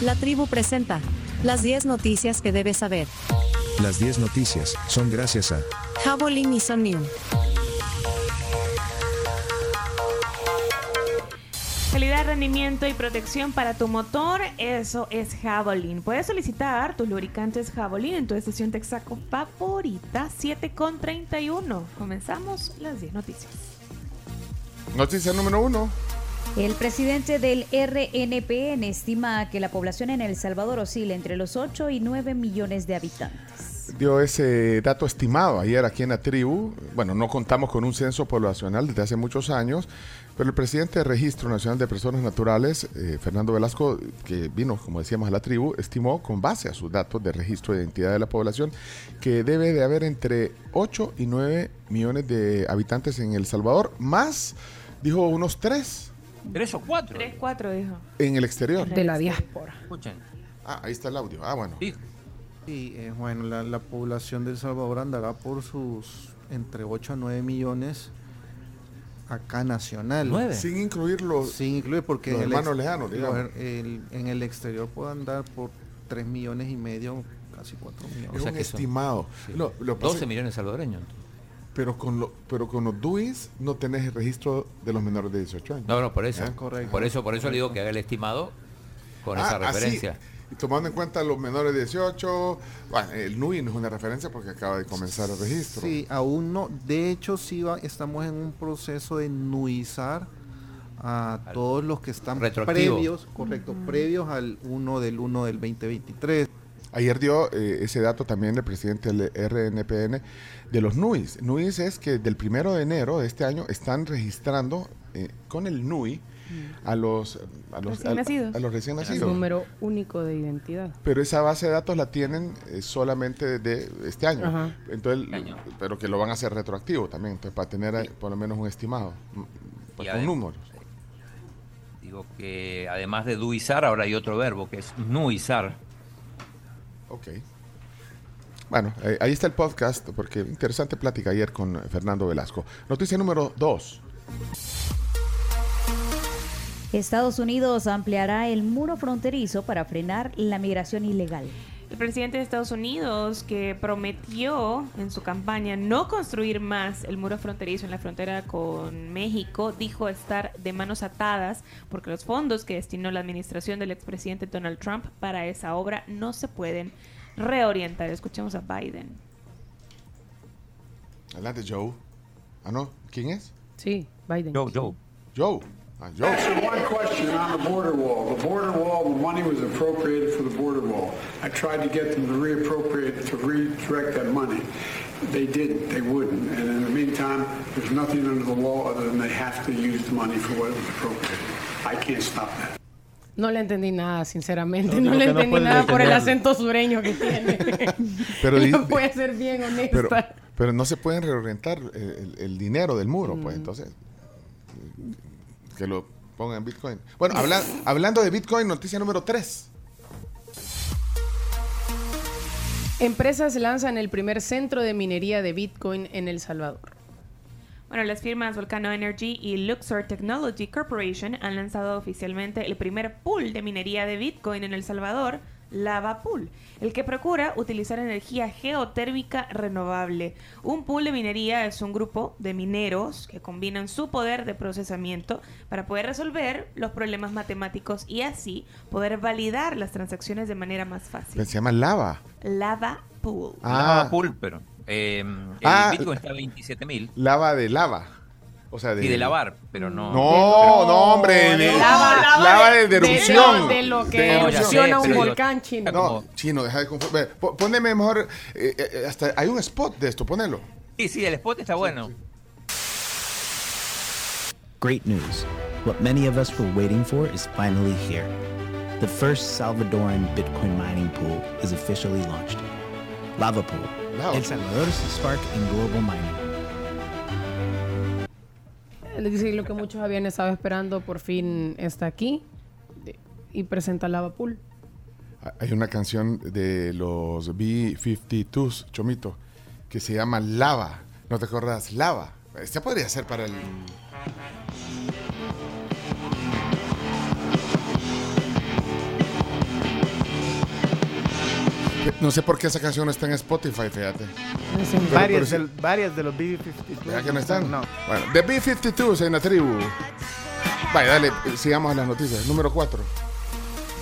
La tribu presenta las 10 noticias que debes saber. Las 10 noticias son gracias a Javelin y Sonium. Calidad, rendimiento y protección para tu motor, eso es Javelin. Puedes solicitar tus lubricantes Javelin en tu estación Texaco favorita 7 con 31. Comenzamos las 10 noticias. Noticia número uno. El presidente del RNPN estima que la población en El Salvador oscila entre los 8 y 9 millones de habitantes. Dio ese dato estimado ayer aquí en la tribu. Bueno, no contamos con un censo poblacional desde hace muchos años, pero el presidente del Registro Nacional de Personas Naturales, eh, Fernando Velasco, que vino, como decíamos, a la tribu, estimó con base a sus datos de registro de identidad de la población que debe de haber entre 8 y 9 millones de habitantes en El Salvador, más, dijo, unos 3 ¿Tres o cuatro? 3, 4 dijo. en el exterior. de la diáspora. Escuchen. Ah, ahí está el audio. Ah, bueno. Sí, Sí, eh, bueno, la, la población de El Salvador andará por sus entre 8 a 9 millones acá nacional. nueve. Sin incluir los... Sin incluir porque Los en el hermanos lejanos, digamos. el- en el exterior puede andar por 3 millones y medio, casi 4 millones. Es sea un que son- estimado. sí. Lo- lo pasa- 12 millones salvadoreños. Pero con, lo, pero con los DUIs no tenés el registro de los menores de 18 años. No, no, por eso. Ah, correcto. Por eso, por eso le digo que haga el estimado con esa Ah, así. referencia. Y tomando en cuenta los menores de 18, bueno, el NUI no es una referencia porque acaba de comenzar el registro. Sí, aún no. De hecho, sí va, estamos en un proceso de nuizar a Al- todos los que están previos, correcto, previos al 1 del 1 del 2023. Ayer dio eh, ese dato también el presidente del RNPN de los NUIs. NUIs es que del primero de enero de este año están registrando eh, con el NUI a los, a los, Recién a- nacidos. a los recién nacidos. número único de identidad. Pero esa base de datos la tienen eh, solamente de este año. Ajá. Entonces, Este año. pero que lo van a hacer retroactivo también, entonces para tener por lo menos un estimado, mm, pues, con números. Digo que además de duizar, ahora hay otro verbo que es nuizar. Ok. Bueno, eh, ahí está el podcast, porque interesante plática ayer con Fernando Velasco. Noticia número dos. Estados Unidos ampliará el muro fronterizo para frenar la migración ilegal. El presidente de Estados Unidos, que prometió en su campaña no construir más el muro fronterizo en la frontera con México, dijo estar de manos atadas porque los fondos que destinó la administración del expresidente Donald Trump para esa obra no se pueden reorientar. Escuchemos a Biden. Adelante, Joe. Ah, no, ¿quién es? Sí, Biden. Joe, Joe. Joe. Answer one question on the border wall. The border wall, the money was appropriated for the border wall. I tried to get them to reappropriate, to redirect that money. They didn't, they wouldn't. And in the meantime, there's nothing under the law other than they have to use the money for what it was appropriated. I can't stop that. No le entendí nada, sinceramente. No, No, le no entendí puedes nada por el entender. acento sureño que tiene. Pero voy a ser bien honesta. Pero, pero no se pueden reorientar el, el- el dinero del muro, pues entonces que lo pongan en Bitcoin. Bueno, habla- hablando de Bitcoin, noticia número 3. Empresas lanzan el primer centro de minería de Bitcoin en El Salvador. Bueno, las firmas Volcano Energy y Luxor Technology Corporation han lanzado oficialmente el primer pool de minería de Bitcoin en El Salvador, Lava Pool, el que procura utilizar energía geotérmica renovable. Un pool de minería es un grupo de mineros que combinan su poder de procesamiento para poder resolver los problemas matemáticos y así poder validar las transacciones de manera más fácil. Se llama lava. Lava Pool. Ah, Lava pool, pero eh, el Ah, Bitcoin está a 27 mil. lava de lava. O sea, de, Y de lavar, pero no. No, no, hombre. de- Lava- lava de, de de- erupción. de lo que De No, ya erupción. sé, erupciona un volcán chino. No, como- chino, deja de confundir. Poneme mejor. eh, eh, hasta hay un spot de esto, ponelo. Sí, sí, el spot está bueno. Great news. What many of us were waiting for is finally here. The first Salvadoran Bitcoin mining pool is officially launched. Lava Pool, Lava El. Salvador's spark in global mining. Es decir, lo que muchos habían estado esperando por fin está aquí y presenta Lava Pool. Hay una canción de los B-52s, Chomito, que se llama Lava. ¿No te acuerdas? Lava. Este podría ser para el... No sé por qué esa canción no está en Spotify, fíjate. Pero- varias, pero del- varias de los B-52. ¿Verdad que no están? No. Bueno, The B-52 en la tribu. Vaya, dale, sigamos a las noticias. Número 4.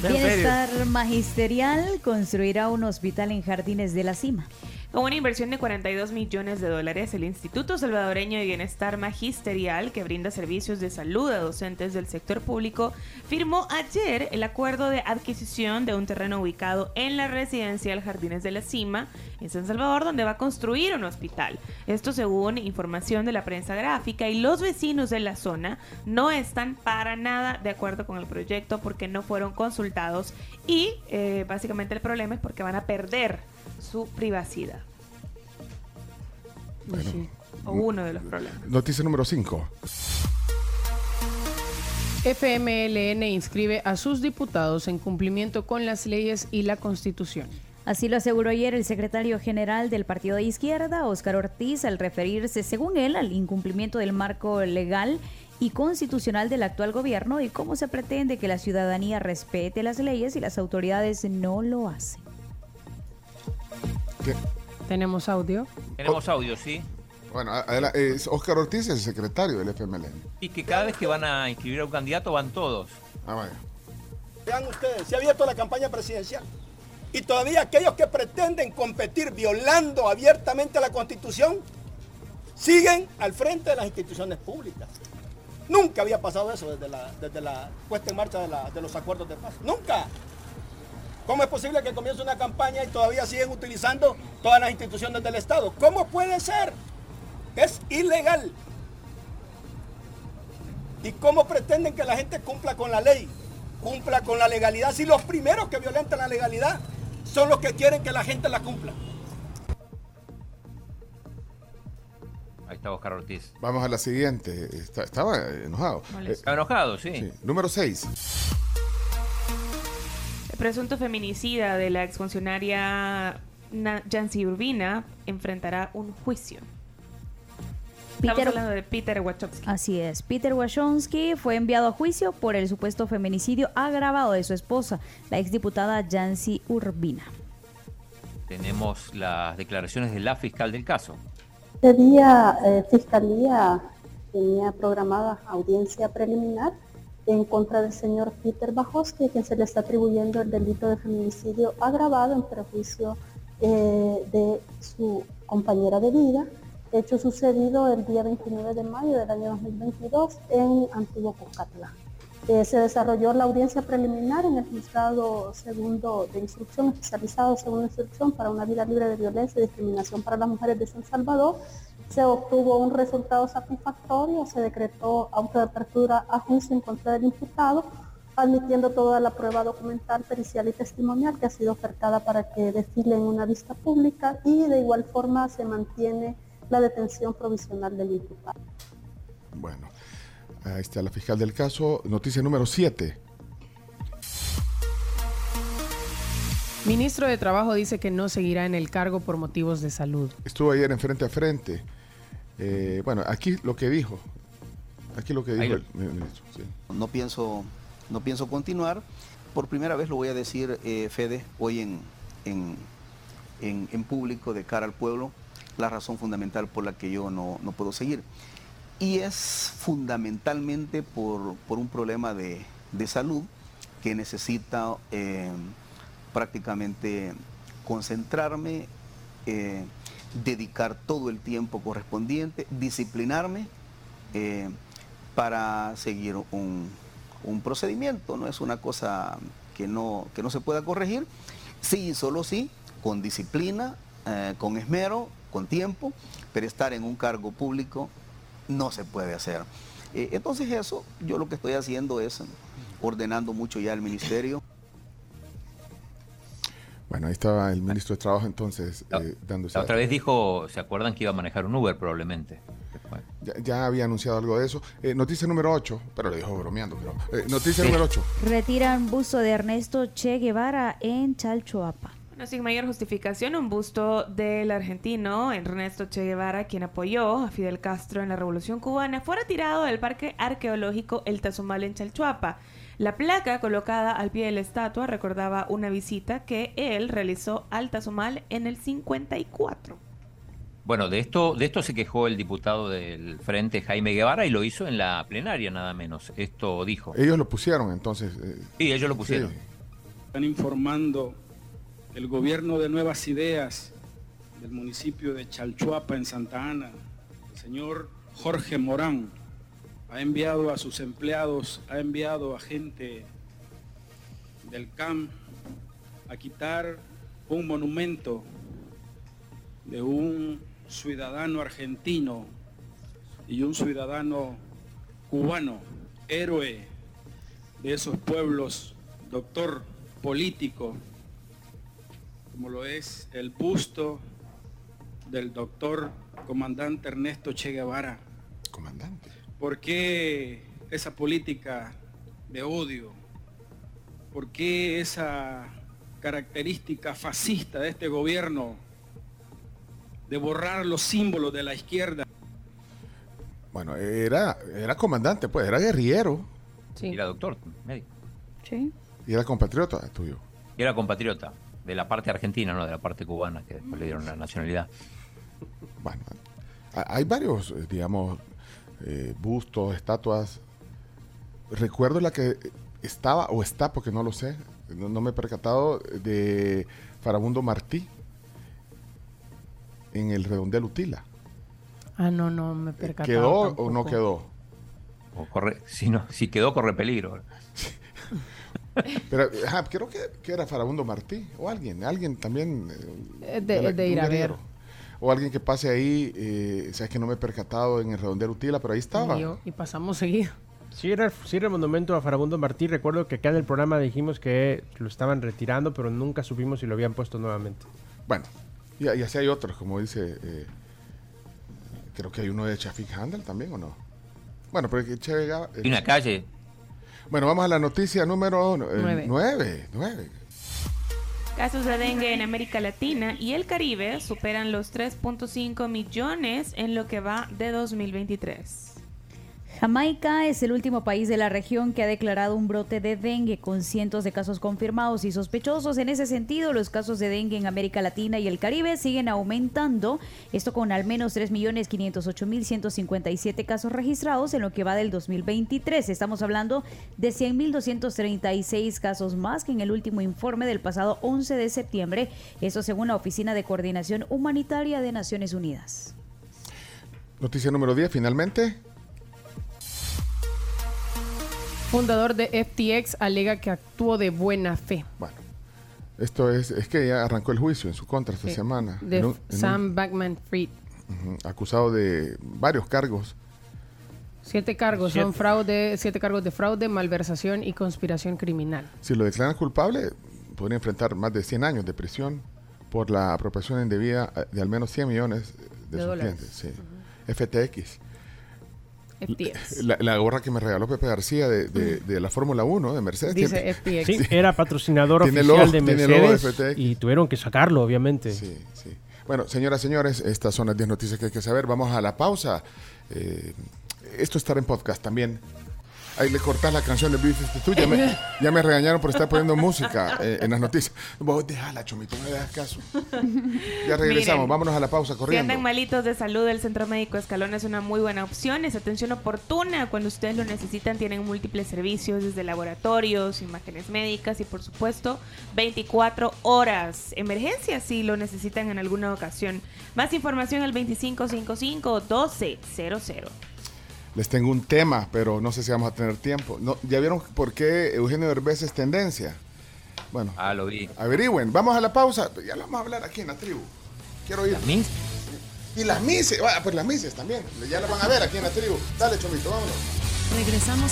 Bienestar Magisterial construirá un hospital en Jardines de la Cima. Con una inversión de 42 millones de dólares, el Instituto Salvadoreño de Bienestar Magisterial, que brinda servicios de salud a docentes del sector público, firmó ayer el acuerdo de adquisición de un terreno ubicado en la residencial Jardines de la Cima, en San Salvador, donde va a construir un hospital. Esto según información de la prensa gráfica y los vecinos de la zona no están para nada de acuerdo con el proyecto porque no fueron consultados y eh, básicamente el problema es porque van a perder su privacidad. Bueno. O uno de los problemas. Noticia número 5. FMLN inscribe a sus diputados en cumplimiento con las leyes y la Constitución. Así lo aseguró ayer el secretario general del Partido de Izquierda, Óscar Ortiz, al referirse, según él, al incumplimiento del marco legal y constitucional del actual gobierno y cómo se pretende que la ciudadanía respete las leyes y las autoridades no lo hacen. Tenemos audio. Tenemos audio, sí. Bueno, es Oscar Ortiz, el secretario del FMLN. Y que cada vez que van a inscribir a un candidato van todos. Ah, vaya. Vean ustedes, se ha abierto la campaña presidencial. Y todavía aquellos que pretenden competir violando abiertamente la Constitución siguen al frente de las instituciones públicas. Nunca había pasado eso desde la, desde la puesta en marcha de, la- de los acuerdos de paz. Nunca. ¿Cómo es posible que comience una campaña y todavía siguen utilizando todas las instituciones del Estado? ¿Cómo puede ser? Es ilegal. ¿Y cómo pretenden que la gente cumpla con la ley? Cumpla con la legalidad. Si los primeros que violentan la legalidad son los que quieren que la gente la cumpla. Ahí está Oscar Ortiz. Vamos a la siguiente. Está- estaba enojado. Está enojado, sí. Sí. Número 6. El presunto feminicida de la exfuncionaria Na- Yancy Urbina enfrentará un juicio. Estamos Peter- hablando de Peter Wachowski. Así es, Peter Wachowski fue enviado a juicio por el supuesto feminicidio agravado de su esposa, la exdiputada Yancy Urbina. Tenemos las declaraciones de la fiscal del caso. Este día, eh, Fiscalía tenía programada audiencia preliminar en contra del señor Peter Bajowski, quien se le está atribuyendo el delito de feminicidio agravado en perjuicio eh, de su compañera de vida, hecho sucedido el día 29 de mayo del año 2022 en Antiguo Cuscatlán. Eh, se desarrolló la audiencia preliminar en el juzgado segundo de instrucción, especializado segundo de instrucción para una vida libre de violencia y discriminación para las mujeres de San Salvador. Se obtuvo un resultado satisfactorio, se decretó auto de apertura a juicio en contra del imputado, admitiendo toda la prueba documental, pericial y testimonial que ha sido ofertada para que desfile en una vista pública y de igual forma se mantiene la detención provisional del imputado. Bueno, ahí está la fiscal del caso. Noticia número 7. Ministro de Trabajo dice que no seguirá en el cargo por motivos de salud. Estuvo ayer en frente a frente. Eh, bueno, aquí lo que dijo. Aquí lo que dijo el ministro. sí. No pienso, no pienso continuar. Por primera vez lo voy a decir, eh, Fede, hoy en, en, en- en público de cara al pueblo, la razón fundamental por la que yo no, no puedo seguir. Y es fundamentalmente por, por un problema de, de salud que necesita eh, prácticamente concentrarme, eh, dedicar todo el tiempo correspondiente, disciplinarme eh, para seguir un, un procedimiento. No es una cosa que no, que no se pueda corregir. Sí, solo sí, con disciplina, eh, con esmero, con tiempo, pero estar en un cargo público no se puede hacer. Eh, entonces eso, yo lo que estoy haciendo es ordenando mucho ya el ministerio. Bueno, ahí estaba el ministro de Trabajo entonces eh, dándose. La otra vez dijo, ¿se acuerdan que iba a manejar un Uber probablemente? Ya, ya había anunciado algo de eso. Eh, noticia número 8, pero lo dijo bromeando. Pero, eh, noticia número 8. Retiran busto de Ernesto Che Guevara en Chalchuapa. Bueno, sin mayor justificación, un busto del argentino Ernesto Che Guevara, quien apoyó a Fidel Castro en la Revolución Cubana, fue retirado del Parque Arqueológico El Tazumal en Chalchuapa. La placa colocada al pie de la estatua recordaba una visita que él realizó al Tazumal en el 54. Bueno, de esto, de esto se quejó el diputado del Frente Jaime Guevara y lo hizo en la plenaria nada menos. Esto dijo. Ellos lo pusieron entonces. eh, Sí, ellos lo pusieron. sí. Están informando el gobierno de Nuevas Ideas del municipio de Chalchuapa en Santa Ana, el señor Jorge Morán, ha enviado a sus empleados, ha enviado a gente del CAM a quitar un monumento de un ciudadano argentino y un ciudadano cubano, héroe de esos pueblos, doctor político, como lo es el busto del doctor comandante Ernesto Che Guevara. Comandante. ¿Por qué esa política de odio? ¿Por qué esa característica fascista de este gobierno de borrar los símbolos de la izquierda? Bueno, era, era comandante, pues, era guerrillero Y Era doctor, médico. Sí. y era compatriota tuyo. Y era compatriota de la parte argentina, no de la parte cubana, que después le dieron la nacionalidad. Bueno, ha- hay varios, eh, digamos, eh, bustos, estatuas. Recuerdo la que estaba, o está, porque no lo sé, no, no me he percatado, de Farabundo Martí en el redondel Utila. Ah, no, no me percataba ¿Quedó o no quedó? O corre, si, no, si quedó, corre peligro. Pero ajá, creo que, que era Farabundo Martí o alguien, alguien también. eh, Eh, de- de ir un a ver. guerrero o alguien que pase ahí, eh, sabes que no me he percatado en el redondel Utila, pero ahí estaba. Y, pasamos seguido. Sí era, sí era, el monumento a Farabundo Martí. Recuerdo que acá en el programa dijimos que lo estaban retirando, pero nunca supimos si lo habían puesto nuevamente. Bueno, y, así hay otros, como dice. Eh, creo que hay uno de Chafik Handel también, ¿o no? Bueno, pero que Chevega. Eh, en la calle. Bueno, vamos a la noticia número 9. 9. Eh, Casos de dengue en América Latina y el Caribe superan los 3.5 millones en lo que va de 2023. Jamaica es el último país de la región que ha declarado un brote de dengue con cientos de casos confirmados y sospechosos. En ese sentido, los casos de dengue en América Latina y el Caribe siguen aumentando, esto con al menos 3.508.157 casos registrados en lo que va del 2023. Estamos hablando de 100.236 casos más que en el último informe del pasado 11 de septiembre, eso según la Oficina de Coordinación Humanitaria de Naciones Unidas. Noticia número 10, finalmente. Fundador de FTX alega que actuó de buena fe. Bueno, esto es, es que ya arrancó el juicio en su contra esta Sí, semana. De En un- en un- Sam Backman Fried. acusado de varios cargos. Siete cargos, son fraude, siete cargos de fraude, malversación y conspiración criminal. Si lo declaran culpable, podría enfrentar más de 100 años de prisión por la apropiación indebida de al menos 100 millones de, De sus dólares. clientes. sí. FTX. FTX. La, la gorra que me regaló Pepe García de, de- de la Fórmula 1 de Mercedes. Dice FTX. Sí, era patrocinador oficial logo- de Mercedes FTX. y tuvieron que sacarlo, obviamente. Sí, sí. Bueno, señoras señores, estas son las 10 noticias que hay que saber. Vamos a la pausa. Eh, esto estará en podcast también. Ahí le cortas la canción de Beef 52. Ya me, ya me regañaron por estar poniendo música eh, en las noticias. Vos déjala, Chomito, no le das caso. Ya regresamos, Miren, vámonos a la pausa Si corriendo. andan malitos de salud, el Centro Médico Escalón es una muy buena opción. Es atención oportuna. Cuando ustedes lo necesitan, tienen múltiples servicios, desde laboratorios, imágenes médicas y, por supuesto, 24 horas. Emergencias, si lo necesitan en alguna ocasión. Más información al 2555-1200. Les tengo un tema, pero no sé si vamos a tener tiempo. No, ¿Ya vieron por qué Eugenio Derbez es tendencia? Bueno, Ah, lo vi. averigüen. Vamos a la pausa. Ya lo vamos a hablar aquí en la tribu. Quiero ir. ¿Las mis? Y las mises. Ah, pues las mises también. Ya las van a ver aquí en la tribu. Dale, Chomito, vámonos. Regresamos